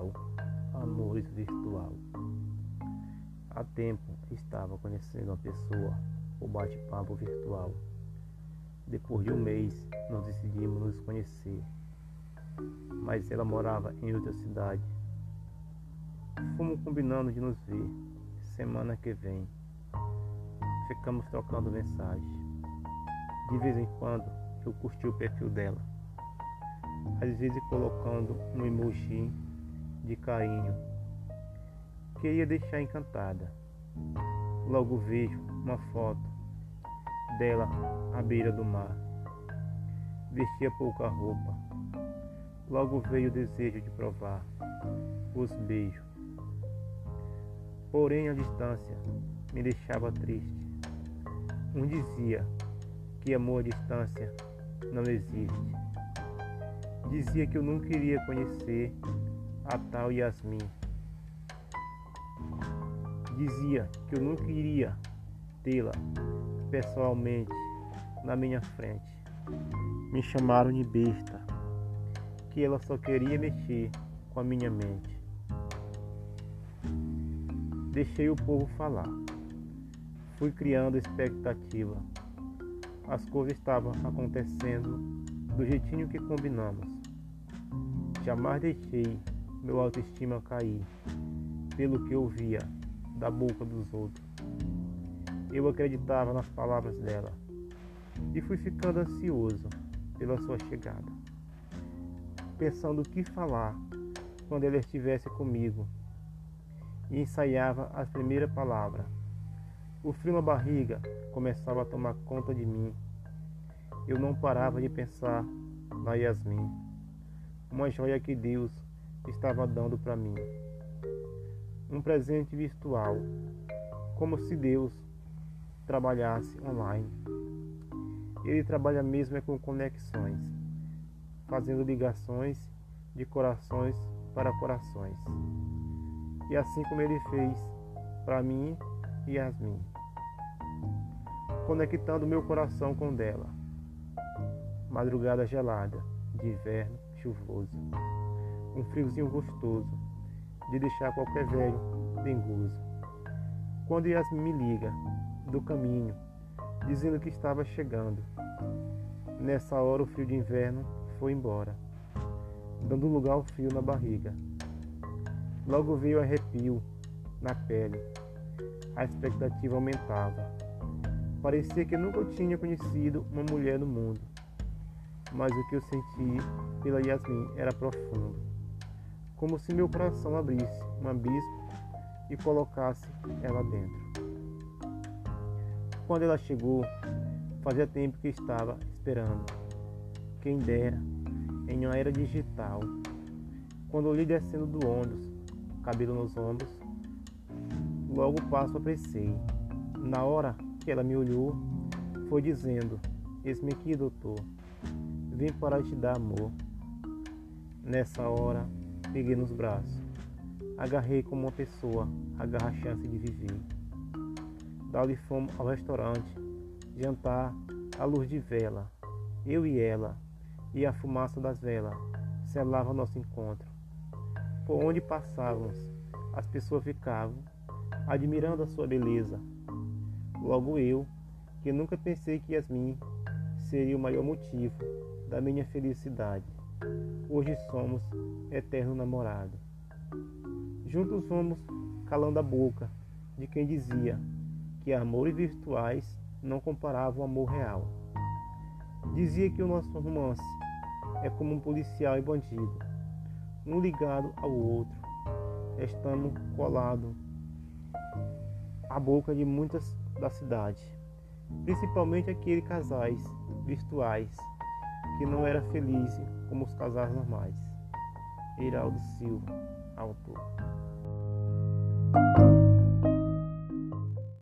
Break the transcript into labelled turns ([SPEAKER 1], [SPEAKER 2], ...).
[SPEAKER 1] digital, amores virtual. Há tempo estava conhecendo uma pessoa por bate-papo virtual. Depois de um mês, nós decidimos nos conhecer, mas ela morava em outra cidade. Fomos combinando de nos ver semana que vem. Ficamos trocando mensagens. De vez em quando eu curti o perfil dela, às vezes colocando um emoji de carinho. Queria deixar encantada. Logo vejo uma foto dela à beira do mar. Vestia pouca roupa. Logo veio o desejo de provar os beijos. Porém, a distância me deixava triste. Um dizia que amor à distância não existe. Dizia que eu não queria conhecer a tal Yasmin. Dizia que eu não queria tê-la pessoalmente na minha frente. Me chamaram de besta, que ela só queria mexer com a minha mente. Deixei o povo falar. Fui criando expectativa. As coisas estavam acontecendo do jeitinho que combinamos. Jamais deixei meu autoestima cair pelo que ouvia da boca dos outros. Eu acreditava nas palavras dela e fui ficando ansioso pela sua chegada, pensando o que falar quando ela estivesse comigo e ensaiava as primeiras palavras. O frio na barriga começava a tomar conta de mim. Eu não parava de pensar na Yasmin, uma joia que Deus estava dando para mim. Um presente virtual, como se Deus trabalhasse online. Ele trabalha mesmo é com conexões, fazendo ligações de corações para corações. E assim como ele fez para mim e Yasmin, conectando meu coração com dela. Madrugada gelada, de inverno chuvoso um friozinho gostoso, de deixar qualquer velho dengoso. Quando Yasmin me liga do caminho, dizendo que estava chegando, nessa hora o frio de inverno foi embora, dando lugar ao frio na barriga. Logo veio arrepio na pele, a expectativa aumentava. Parecia que nunca tinha conhecido uma mulher no mundo, mas o que eu senti pela Yasmin era profundo como se meu coração abrisse um abismo e colocasse ela dentro. Quando ela chegou, fazia tempo que estava esperando. Quem dera, em uma era digital. Quando li descendo do ônibus, cabelo nos ombros, logo o passo apressei. Na hora que ela me olhou, foi dizendo: Eis-me aqui, doutor. Vim para te dar amor. Nessa hora, Peguei nos braços. Agarrei como uma pessoa agarra a chance de viver. Dali fomos ao restaurante, jantar à luz de vela. Eu e ela, e a fumaça das velas selava nosso encontro. Por onde passávamos, as pessoas ficavam admirando a sua beleza. Logo eu, que nunca pensei que Yasmin seria o maior motivo da minha felicidade. Hoje somos eterno namorado. Juntos fomos calando a boca de quem dizia que amores virtuais não comparavam o amor real. Dizia que o nosso romance é como um policial e bandido, um ligado ao outro, estando colado à boca de muitas da cidade, principalmente aqueles casais virtuais que não era feliz como os casais normais. Iraldo Silva, autor.